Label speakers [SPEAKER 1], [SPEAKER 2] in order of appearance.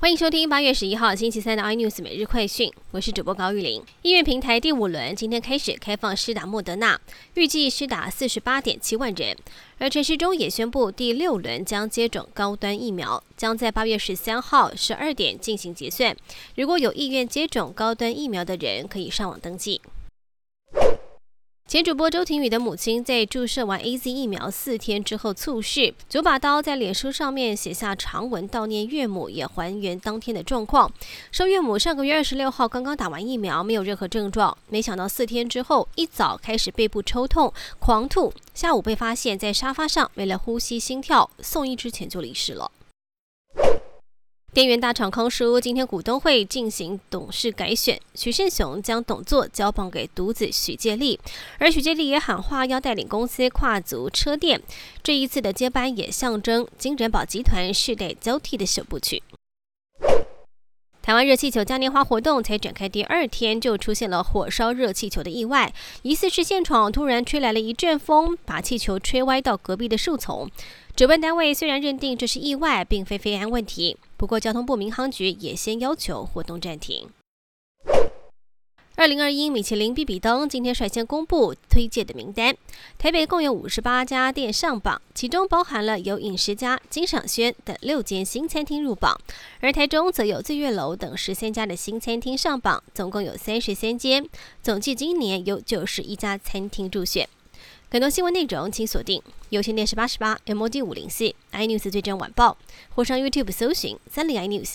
[SPEAKER 1] 欢迎收听八月十一号星期三的 iNews 每日快讯，我是主播高玉玲。医院平台第五轮今天开始开放施打莫德纳，预计施打四十八点七万人。而陈时中也宣布，第六轮将接种高端疫苗，将在八月十三号十二点进行结算。如果有意愿接种高端疫苗的人，可以上网登记。前主播周庭宇的母亲在注射完 A Z 疫苗四天之后猝逝，九把刀在脸书上面写下长文悼念岳母，也还原当天的状况。说岳母上个月二十六号刚刚打完疫苗，没有任何症状，没想到四天之后一早开始背部抽痛、狂吐，下午被发现在沙发上没了呼吸、心跳，送医之前就离世了。电源大厂康叔今天股东会进行董事改选，徐胜雄将董座交棒给独子徐建立，而徐建立也喊话要带领公司跨足车电。这一次的接班也象征金人宝集团世代交替的首部曲。台湾热气球嘉年华活动才展开第二天，就出现了火烧热气球的意外，疑似是现场突然吹来了一阵风，把气球吹歪到隔壁的树丛。主办单位虽然认定这是意外，并非飞安问题。不过，交通部民航局也先要求活动暂停。二零二一米其林比比登今天率先公布推荐的名单，台北共有五十八家店上榜，其中包含了有饮食家、金赏轩等六间新餐厅入榜，而台中则有醉月楼等十三家的新餐厅上榜，总共有三十三间，总计今年有九十一家餐厅入选。更多新闻内容，请锁定有线电视八十八 MOD 五零四 iNews 最真晚报，或上 YouTube 搜寻三立 iNews。